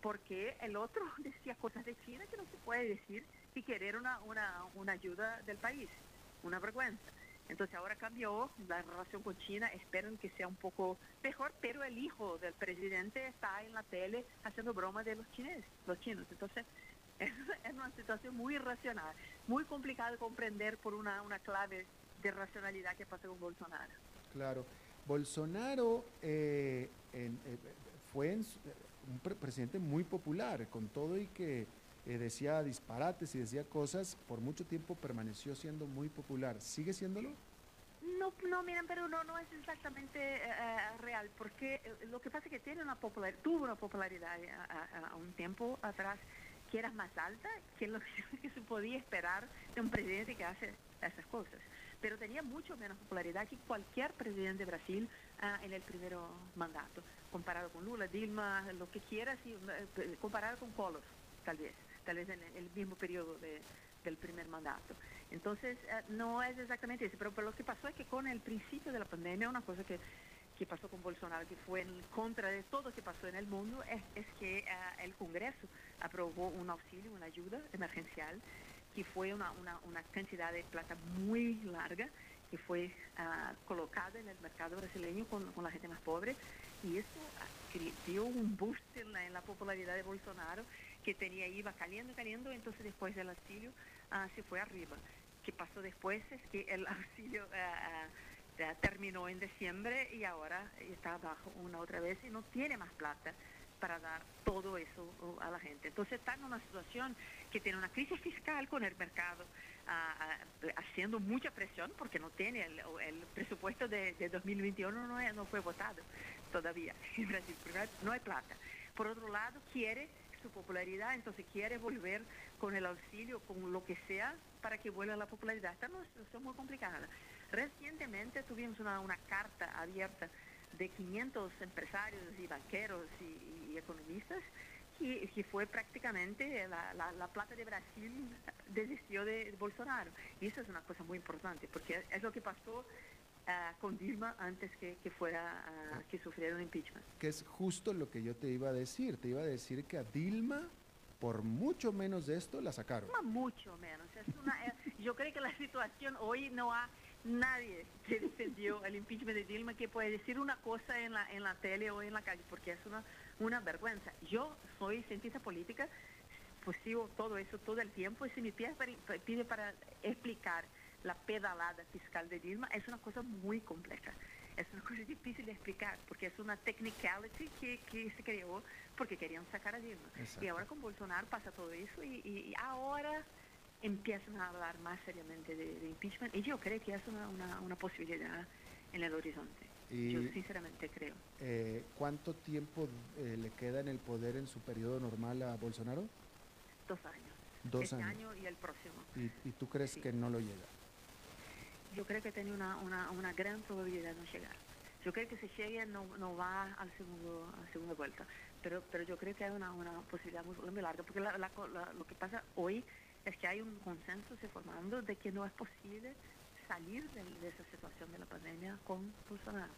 porque el otro decía cosas de China que no se puede decir y querer una, una, una ayuda del país una vergüenza entonces ahora cambió la relación con China, esperan que sea un poco mejor, pero el hijo del presidente está en la tele haciendo broma de los chineses, los chinos. Entonces es una situación muy irracional, muy complicada de comprender por una, una clave de racionalidad que pasa con Bolsonaro. Claro. Bolsonaro eh, eh, fue un presidente muy popular, con todo y que eh, decía disparates y decía cosas, por mucho tiempo permaneció siendo muy popular. ¿Sigue siéndolo? No, no, miren, pero no, no es exactamente real, porque lo que pasa es que tiene una popularidad, tuvo una popularidad a, un tiempo atrás que era más alta que lo que se podía esperar de un presidente que hace esas cosas. Pero tenía mucho menos popularidad que cualquier presidente de Brasil ah, en el primer mandato, comparado con Lula, Dilma, lo que quieras, eh, comparado con Collor, tal vez, tal vez en el mismo periodo del primer mandato. Entonces, eh, no es exactamente eso, pero, lo que pasó es que con el principio de la pandemia, una cosa que que pasó con Bolsonaro, que fue en contra de todo lo que pasó en el mundo, es, que ah, el Congreso aprobó un auxilio, una ayuda emergencial, que fue una, cantidad de plata muy larga, que fue uh, colocada en el mercado brasileño con, la gente más pobre, y eso uh, dio un boost en la, popularidad de Bolsonaro, que tenía iba cayendo, cayendo, entonces después del auxilio se fue arriba. ¿Qué pasó después? Es que el auxilio ya terminó en diciembre y ahora está abajo una otra vez y no tiene más plata para dar todo eso uh, a la gente. Entonces está en una situación que tiene una crisis fiscal con el mercado ah, ah, haciendo mucha presión porque no tiene el, presupuesto de, 2021 no, no fue votado todavía en Brasil, no hay plata. Por otro lado, quiere su popularidad, entonces quiere volver con el auxilio, con lo que sea, para que vuelva la popularidad. En una situación muy complicada. Recientemente tuvimos una, carta abierta de 500 empresarios y banqueros y, economistas que, que, fue prácticamente la, la, plata de Brasil desistió de, Bolsonaro. Y eso es una cosa muy importante, porque es lo que pasó ah, con Dilma antes que, fuera uh, que sufriera un impeachment. Que es justo lo que yo te iba a decir. Te iba a decir que a Dilma por mucho menos de esto la sacaron. mucho menos. Eh, yo creo que la situación hoy no ha nadie que defendió el impeachment de Dilma que puede decir una cosa en la, en la tele o en la calle, porque es una, una vergüenza. Yo soy cientista política, pues sigo todo eso todo el tiempo y si me pide para, pide para explicar la pedalada fiscal de Dilma, es una cosa muy compleja. Es una cosa difícil de explicar porque es una technicality que, que se creó porque querían sacar a Dilma. Y ahora con Bolsonaro pasa todo eso y, y ahora empiezan a hablar más seriamente de, impeachment y yo creo que es una, una, posibilidad en el horizonte. yo sinceramente creo. Eh, ¿Cuánto tiempo eh, le queda en el poder en su periodo normal a Bolsonaro? Dos años. Dos este año y el próximo. ¿Y, tú crees que no lo llega? Yo creo que tiene una, una, una, gran probabilidad de no llegar. Yo creo que si llegue no, no va al segundo, a la segunda vuelta, pero, pero yo creo que hay una, una posibilidad muy, larga, porque lo que pasa hoy es que hay un consenso se formando de que no es posible salir de, esa situación de la pandemia con Bolsonaro.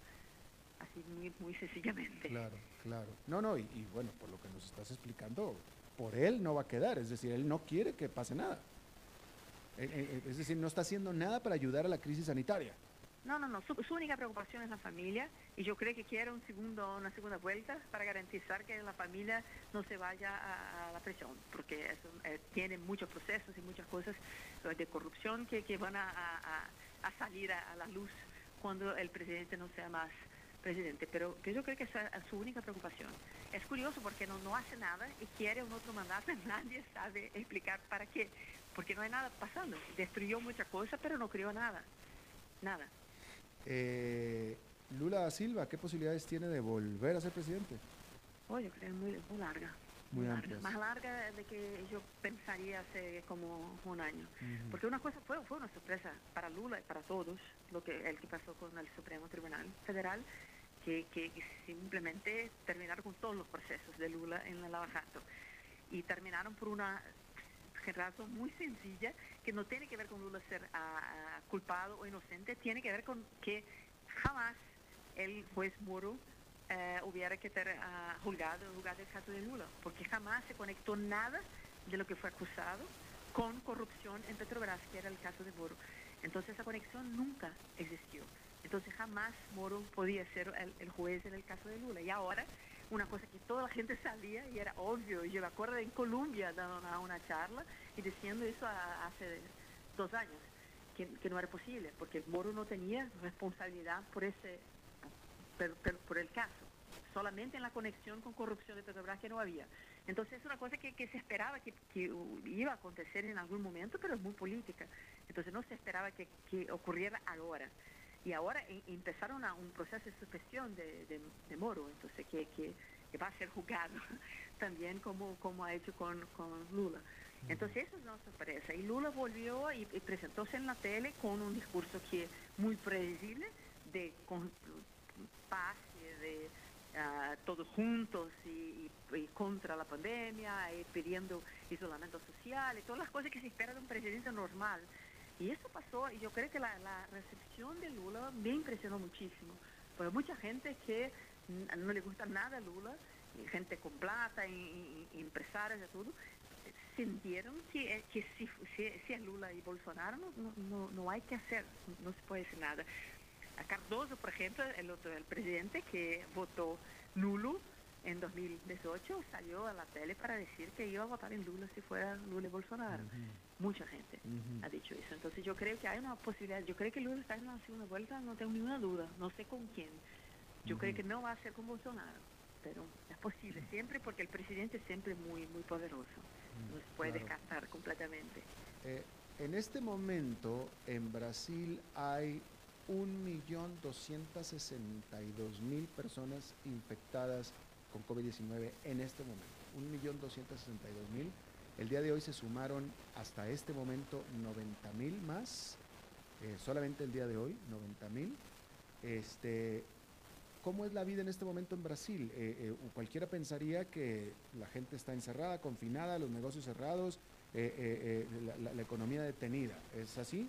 Así muy, muy sencillamente. Claro, claro. No, no, y, bueno, por lo que nos estás explicando, por él no va a quedar, es decir, él no quiere que pase nada. Eh, eh, eh, es decir, no está haciendo nada para ayudar a la crisis sanitaria. No, no, no. Su, única preocupación es la familia y yo creo que quiere un segundo, una segunda vuelta para garantizar que la familia no se vaya a, la presión, porque tiene muchos procesos y muchas cosas de corrupción que, van a, salir a, la luz cuando el presidente no sea más presidente. Pero yo creo que esa es su única preocupación. Es curioso porque no, no hace nada y quiere un otro mandato, nadie sabe explicar para qué, porque no hay nada pasando. Destruyó muchas cosas, pero no creó nada. Nada. Eh, Lula da Silva, ¿qué posibilidades tiene de volver a ser presidente? Oh, yo creo muy, muy larga. Muy larga. Más larga de que yo pensaría hace como un año. Porque una cosa fue, fue una sorpresa para Lula y para todos, lo que el que pasó con el Supremo Tribunal Federal, que, que simplemente terminaron con todos los procesos de Lula en el Lavajato. Y terminaron por una razón muy sencilla que no tiene que ver con Lula ser ah, culpado o inocente, tiene que ver con que jamás el juez Moro eh, hubiera que ter ah, juzgado, juzgado el caso de Lula, porque jamás se conectó nada de lo que fue acusado con corrupción en Petrobras, que era el caso de Moro. Entonces esa conexión nunca existió. Entonces jamás Moro podía ser el, el juez en el caso de Lula. Y ahora una cosa que toda la gente sabía y era obvio. Yo me acuerdo en Colombia dando una, charla y diciendo eso hace dos años, que, no era posible, porque Moro no tenía responsabilidad por ese por el caso, solamente en la conexión con corrupción de Petrobras que no había. Entonces es una cosa que, que se esperaba que, iba a acontecer en algún momento, pero es muy política. Entonces no se esperaba que ocurriera ahora. Y ahora em- empezaron a un proceso de suspensión de, de- de Moro, entonces que, que- que va a ser juzgado también como, como ha hecho con, con Lula. Entonces eso es una sorpresa. Y Lula volvió y, y presentóse en la tele con un discurso que es muy predecible de con- paz, de ah, todos juntos y, y- y contra la pandemia, y pidiendo isolamiento social y todas las cosas que se espera de un presidente normal. Y eso pasó, y yo creo que la, la recepción de Lula me impresionó muchísimo. Porque mucha gente que no le gusta nada a Lula, gente con plata, y, empresarios y todo, sintieron que, eh, que si, si, si es Lula y Bolsonaro no, no, no- hay que hacer, no se puede hacer nada. Cardoso, por ejemplo, el otro, el presidente que votó nulo en 2018, salió a la tele para decir que iba a votar en Lula si fuera Lula y Bolsonaro. Mucha gente ha dicho eso. Entonces yo creo que hay una posibilidad. Yo creo que Lula está en la segunda vuelta, no tengo ninguna duda. No sé con quién. Yo creo que no va a ser con Bolsonaro, pero es posible siempre porque el presidente es siempre muy muy poderoso. No se puede claro. descartar completamente. Eh, en este momento en Brasil hay 1.262.000 personas infectadas con COVID-19 en este momento. 1.262.000. El día de hoy se sumaron hasta este momento 90.000 más. eh, solamente el día de hoy, 90.000. Este, ¿Cómo es la vida en este momento en Brasil? Eh, eh, cualquiera pensaría que la gente está encerrada, confinada, los negocios cerrados, la, economía detenida. ¿Es así?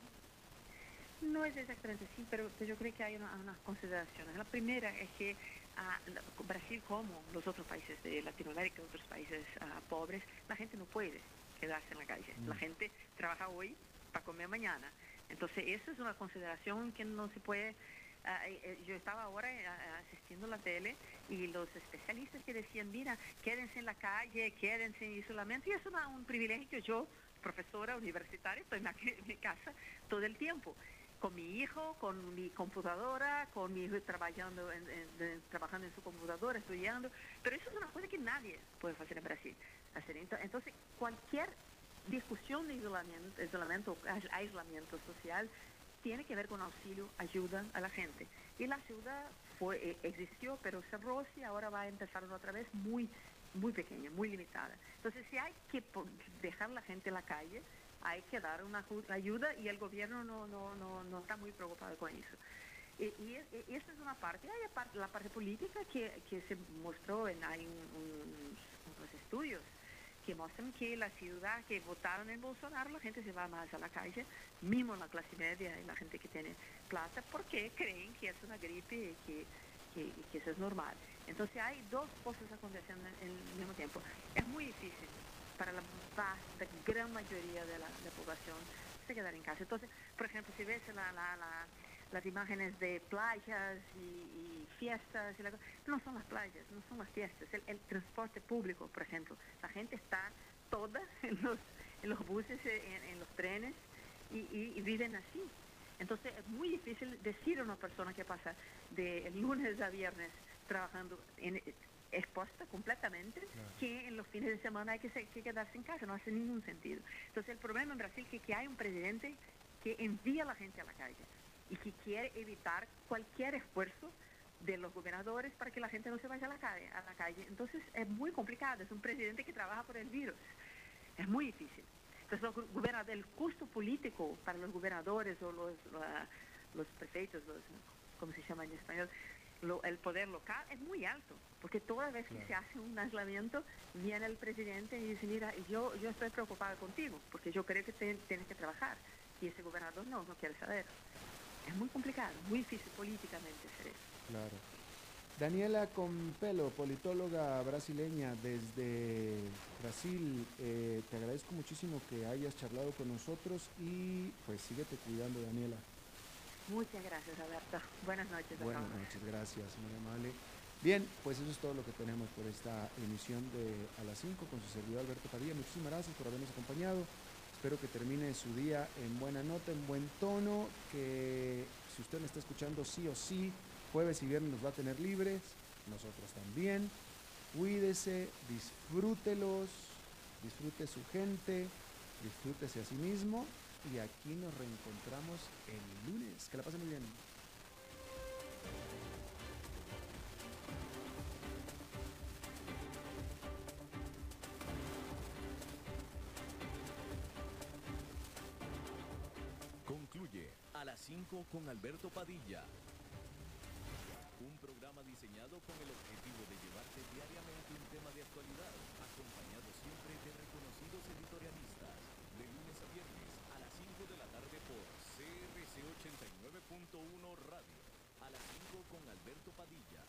No es exactamente así, pero pero yo creo que hay una- unas consideraciones. La primera es que Brasil, como los otros países de Latinoamérica, otros países ah, pobres, la gente no puede quedarse en la calle. La gente trabaja hoy para comer mañana. Entonces, eso es una consideración que no se puede... ah, eh, eh, yo estaba ahora eh, ah, asistiendo a la tele y los especialistas que decían, mira, quédense en la calle, quédense en isolamiento, y es una- un privilegio. Yo, profesora universitaria, estoy en la- en mi casa todo el tiempo con mi hijo, con mi computadora, con mi hijo trabajando en, trabajando en su computadora, estudiando, pero eso es una cosa que nadie puede hacer en Brasil. Entonces, cualquier discusión de isolamiento, isolamiento o ais- aislamiento social tiene que ver con auxilio, ayuda a la gente. Y la ayuda fue, eh, existió, pero cerró y ahora va a empezar otra vez muy, muy pequeña, muy limitada. Entonces, si hay que dejar la gente en la calle, hay que dar una ayuda y el gobierno no, no, no, no está muy preocupado con eso. Y, y es- y esa es una parte. Hay la parte política que, que se mostró en hay un- unos, estudios que muestran que la ciudad que votaron en Bolsonaro, la gente se va más a la calle, mismo la clase media y la gente que tiene plata, porque creen que es una gripe y que, que, que eso es normal. Entonces hay dos cosas aconteciendo en el mismo tiempo. Es muy difícil para la vasta, gran mayoría de la, población se quedar en casa. Entonces, por ejemplo, si ves la- la- la- las imágenes de playas y, fiestas, y la no son las playas, no son las fiestas, el, transporte público, por ejemplo. La gente está toda en los, en los buses, en, los trenes, y viven así. Entonces es muy difícil decir a una persona que pasa de lunes a viernes trabajando en, expuesta completamente que en los fines de semana hay que, se- que quedarse en casa, no hace ningún sentido. Entonces el problema en Brasil es que hay un presidente que envía a la gente a la calle y que quiere evitar cualquier esfuerzo de los gobernadores para que la gente no se vaya a la calle. A la calle. Entonces es muy complicado, es un presidente que trabaja por el virus. Es muy difícil. Entonces los gobernadores, el costo político para los gobernadores o los, los, prefeitos, los, ¿cómo se llama en español? El poder local es muy alto, porque toda vez que se hace un aislamiento, viene el presidente y dice, mira, yo, yo estoy preocupado contigo, porque yo creo que tienes que trabajar, y ese gobernador no, no quiere saber. Es muy complicado, muy difícil políticamente hacer eso. Claro. Daniela Compelo, politóloga brasileña desde Brasil, eh, te agradezco muchísimo que hayas charlado con nosotros y pues síguete cuidando, Daniela. Muchas gracias, Alberto. Buenas noches. Buenas noches, gracias, muy amable. Bien, pues eso es todo lo que tenemos por esta emisión de A las 5 con su servidor Alberto Padilla. Muchísimas gracias por habernos acompañado. Espero que termine su día en buena nota, en buen tono, que si usted me está escuchando sí o sí, jueves y viernes nos va a tener libres, nosotros también. Cuídese, disfrútelos, disfrute su gente, disfrútese a sí mismo y aquí nos reencontramos el lunes. Que la pasen muy bien. Concluye a las 5 con Alberto Padilla. Un programa diseñado con el objetivo de llevarte diariamente un tema de actualidad, acompañado siempre de reconocidos editorialistas, de lunes a viernes CRC89.1 Radio, a las 5 con Alberto Padilla.